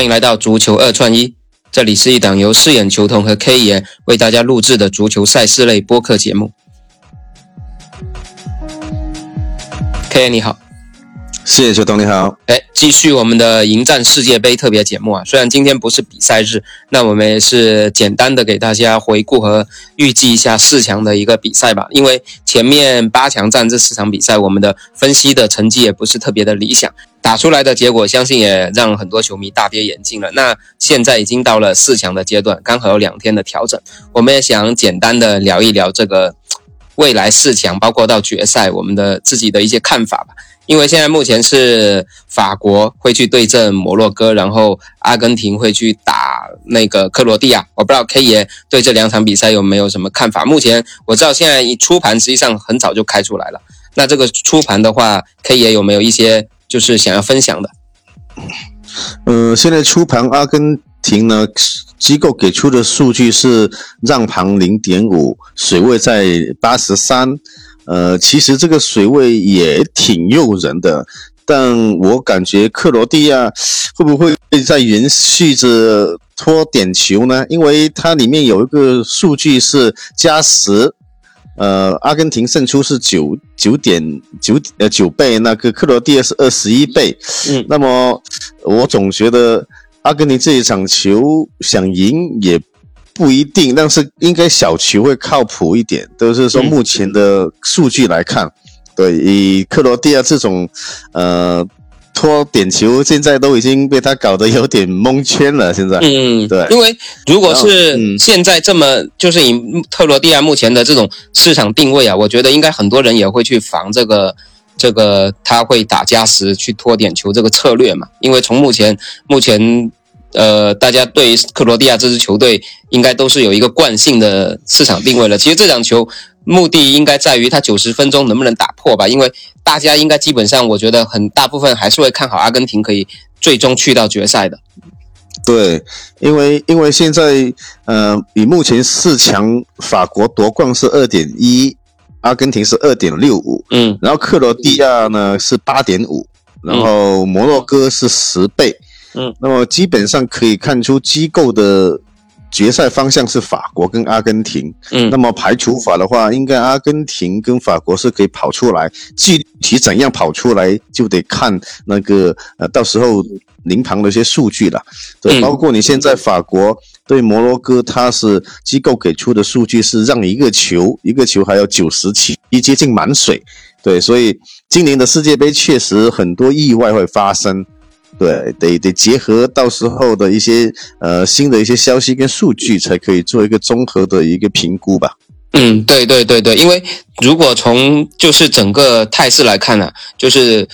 欢迎来到足球二串一，这里是一档由饰演球童和 K 爷为大家录制的足球赛事类播客节目。K 爷你好。谢谢球童，你好。哎，继续我们的迎战世界杯特别节目啊！虽然今天不是比赛日，那我们也是简单的给大家回顾和预计一下四强的一个比赛吧。因为前面八强战这四场比赛，我们的分析的成绩也不是特别的理想，打出来的结果相信也让很多球迷大跌眼镜了。那现在已经到了四强的阶段，刚好有两天的调整，我们也想简单的聊一聊这个未来四强，包括到决赛，我们的自己的一些看法吧。因为现在目前是法国会去对阵摩洛哥，然后阿根廷会去打那个克罗地亚。我不知道 K 爷对这两场比赛有没有什么看法？目前我知道现在一出盘实际上很早就开出来了。那这个出盘的话，K 爷有没有一些就是想要分享的？呃，现在出盘阿根廷呢，机构给出的数据是让盘零点五，水位在八十三。呃，其实这个水位也挺诱人的，但我感觉克罗地亚会不会在延续着拖点球呢？因为它里面有一个数据是加时，呃，阿根廷胜出是九九点九呃九倍，那个克罗地亚是二十一倍。嗯，那么我总觉得阿根廷这一场球想赢也。不一定，但是应该小球会靠谱一点。都是说目前的数据来看，对，以克罗地亚这种，呃，拖点球，现在都已经被他搞得有点蒙圈了。现在，嗯，对，因为如果是现在这么，就是以克罗地亚目前的这种市场定位啊，我觉得应该很多人也会去防这个，这个他会打加时去拖点球这个策略嘛。因为从目前目前。呃，大家对克罗地亚这支球队应该都是有一个惯性的市场定位了。其实这场球目的应该在于他九十分钟能不能打破吧？因为大家应该基本上，我觉得很大部分还是会看好阿根廷可以最终去到决赛的。对，因为因为现在呃，以目前四强，法国夺冠是二点一，阿根廷是二点六五，嗯，然后克罗地亚呢是八点五，然后摩洛哥是十倍。嗯，那么基本上可以看出机构的决赛方向是法国跟阿根廷。嗯，那么排除法的话，应该阿根廷跟法国是可以跑出来，具体怎样跑出来就得看那个呃，到时候临旁的一些数据了。对，包括你现在法国对摩洛哥，它是机构给出的数据是让一个球，一个球还有九十七，接近满水。对，所以今年的世界杯确实很多意外会发生。对，得得结合到时候的一些呃新的一些消息跟数据，才可以做一个综合的一个评估吧。嗯，对对对对，因为如果从就是整个态势来看呢，就是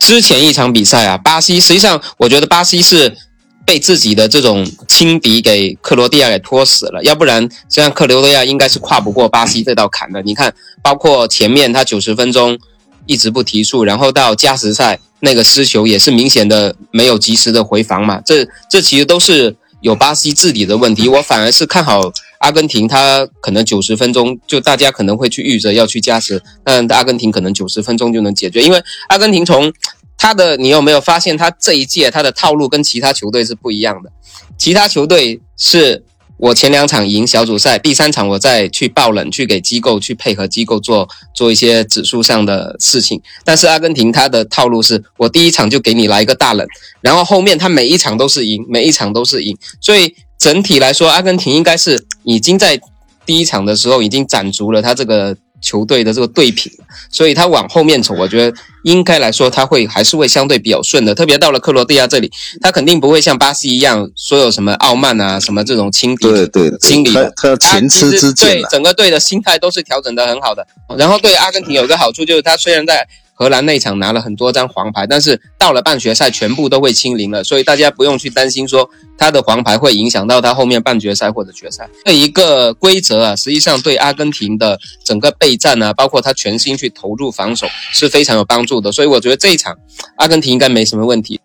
之前一场比赛啊，巴西实际上我觉得巴西是被自己的这种轻敌给克罗地亚给拖死了，要不然这样克罗地亚应该是跨不过巴西这道坎的。你看，包括前面他九十分钟一直不提速，然后到加时赛。那个失球也是明显的没有及时的回防嘛，这这其实都是有巴西治理的问题。我反而是看好阿根廷，他可能九十分钟就大家可能会去预着要去加时，但阿根廷可能九十分钟就能解决。因为阿根廷从他的，你有没有发现他这一届他的套路跟其他球队是不一样的？其他球队是。我前两场赢小组赛，第三场我再去爆冷，去给机构去配合机构做做一些指数上的事情。但是阿根廷他的套路是我第一场就给你来一个大冷，然后后面他每一场都是赢，每一场都是赢。所以整体来说，阿根廷应该是已经在第一场的时候已经攒足了他这个。球队的这个对品，所以他往后面走，我觉得应该来说他会还是会相对比较顺的。特别到了克罗地亚这里，他肯定不会像巴西一样，说有什么傲慢啊，什么这种轻敌对对心理的。他前吃之鉴对整个队的心态都是调整的很好的。然后对阿根廷有个好处就是，他虽然在。荷兰那场拿了很多张黄牌，但是到了半决赛全部都会清零了，所以大家不用去担心说他的黄牌会影响到他后面半决赛或者决赛。这一个规则啊，实际上对阿根廷的整个备战啊，包括他全心去投入防守是非常有帮助的。所以我觉得这一场阿根廷应该没什么问题。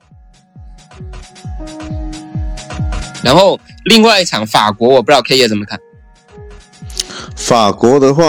然后另外一场法国，我不知道 K 爷怎么看。法国的话。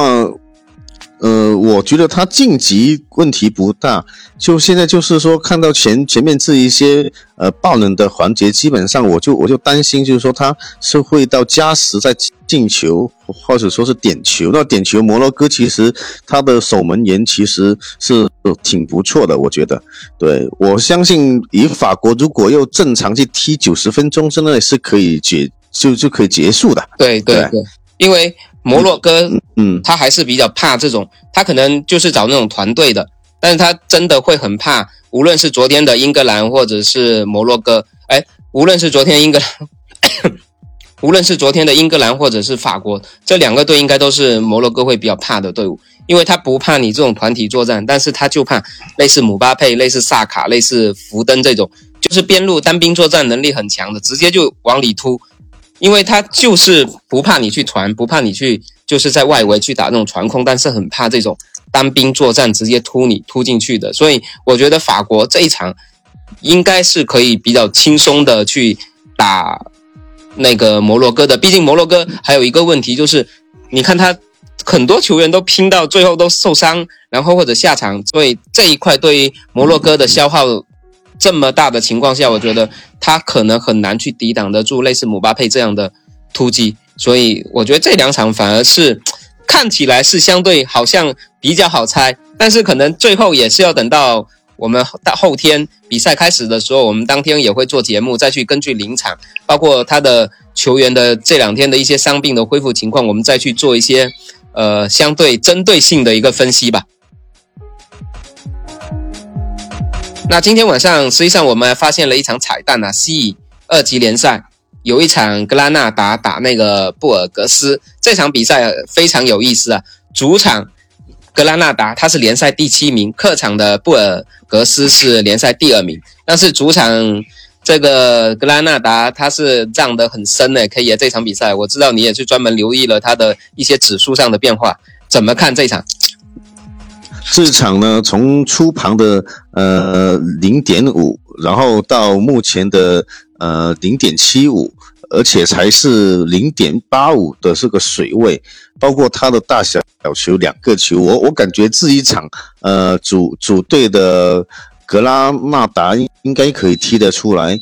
呃，我觉得他晋级问题不大。就现在就是说，看到前前面这一些呃爆冷的环节，基本上我就我就担心，就是说他是会到加时再进球，或者说是点球。那点球，摩洛哥其实他的守门员其实是挺不错的，我觉得。对我相信，以法国如果又正常去踢九十分钟之内是可以结就就可以结束的。对对对，因为。摩洛哥，嗯，他还是比较怕这种，他可能就是找那种团队的，但是他真的会很怕，无论是昨天的英格兰或者是摩洛哥，哎，无论是昨天英格兰，无论是昨天的英格兰或者是法国，这两个队应该都是摩洛哥会比较怕的队伍，因为他不怕你这种团体作战，但是他就怕类似姆巴佩、类似萨卡、类似福登这种，就是边路单兵作战能力很强的，直接就往里突。因为他就是不怕你去传，不怕你去，就是在外围去打那种传控，但是很怕这种单兵作战直接突你突进去的。所以我觉得法国这一场应该是可以比较轻松的去打那个摩洛哥的。毕竟摩洛哥还有一个问题就是，你看他很多球员都拼到最后都受伤，然后或者下场，所以这一块对于摩洛哥的消耗。这么大的情况下，我觉得他可能很难去抵挡得住类似姆巴佩这样的突击，所以我觉得这两场反而是看起来是相对好像比较好猜，但是可能最后也是要等到我们到后天比赛开始的时候，我们当天也会做节目，再去根据临场，包括他的球员的这两天的一些伤病的恢复情况，我们再去做一些呃相对针对性的一个分析吧。那今天晚上，实际上我们发现了一场彩蛋啊！C 二级联赛有一场格拉纳达打那个布尔格斯，这场比赛非常有意思啊！主场格拉纳达他是联赛第七名，客场的布尔格斯是联赛第二名。但是主场这个格拉纳达他是让得很深的，可以啊！这场比赛我知道你也是专门留意了他的一些指数上的变化，怎么看这场？这场呢，从出盘的呃零点五，然后到目前的呃零点七五，而且才是零点八五的这个水位，包括它的大小小球两个球，我我感觉这一场呃主主队的格拉纳达应该可以踢得出来，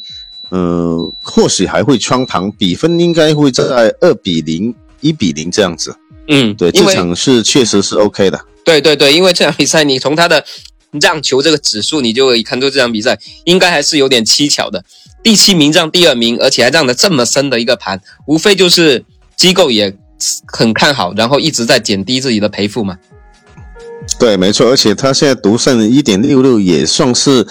呃，或许还会穿盘，比分应该会在二比零、一比零这样子。嗯，对，这场是确实是 OK 的。对对对，因为这场比赛，你从他的让球这个指数，你就可以看出这场比赛应该还是有点蹊跷的。第七名让第二名，而且还让的这么深的一个盘，无非就是机构也很看好，然后一直在减低自己的赔付嘛。对，没错，而且他现在独胜一点六六，也算是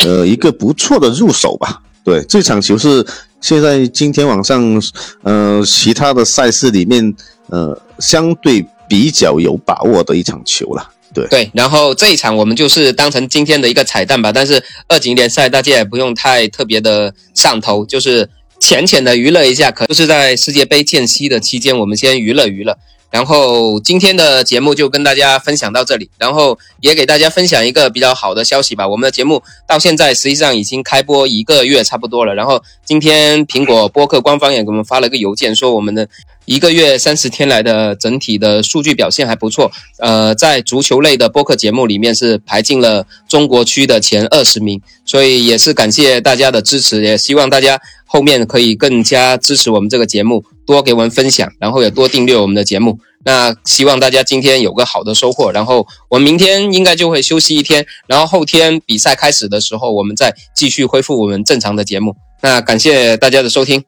呃一个不错的入手吧。对，这场球是现在今天晚上呃其他的赛事里面呃相对。比较有把握的一场球了，对对，然后这一场我们就是当成今天的一个彩蛋吧。但是二级联赛大家也不用太特别的上头，就是浅浅的娱乐一下，可就是在世界杯间隙的期间，我们先娱乐娱乐。然后今天的节目就跟大家分享到这里，然后也给大家分享一个比较好的消息吧。我们的节目到现在实际上已经开播一个月差不多了。然后今天苹果播客官方也给我们发了个邮件，说我们的一个月三十天来的整体的数据表现还不错。呃，在足球类的播客节目里面是排进了中国区的前二十名，所以也是感谢大家的支持，也希望大家。后面可以更加支持我们这个节目，多给我们分享，然后也多订阅我们的节目。那希望大家今天有个好的收获，然后我们明天应该就会休息一天，然后后天比赛开始的时候，我们再继续恢复我们正常的节目。那感谢大家的收听。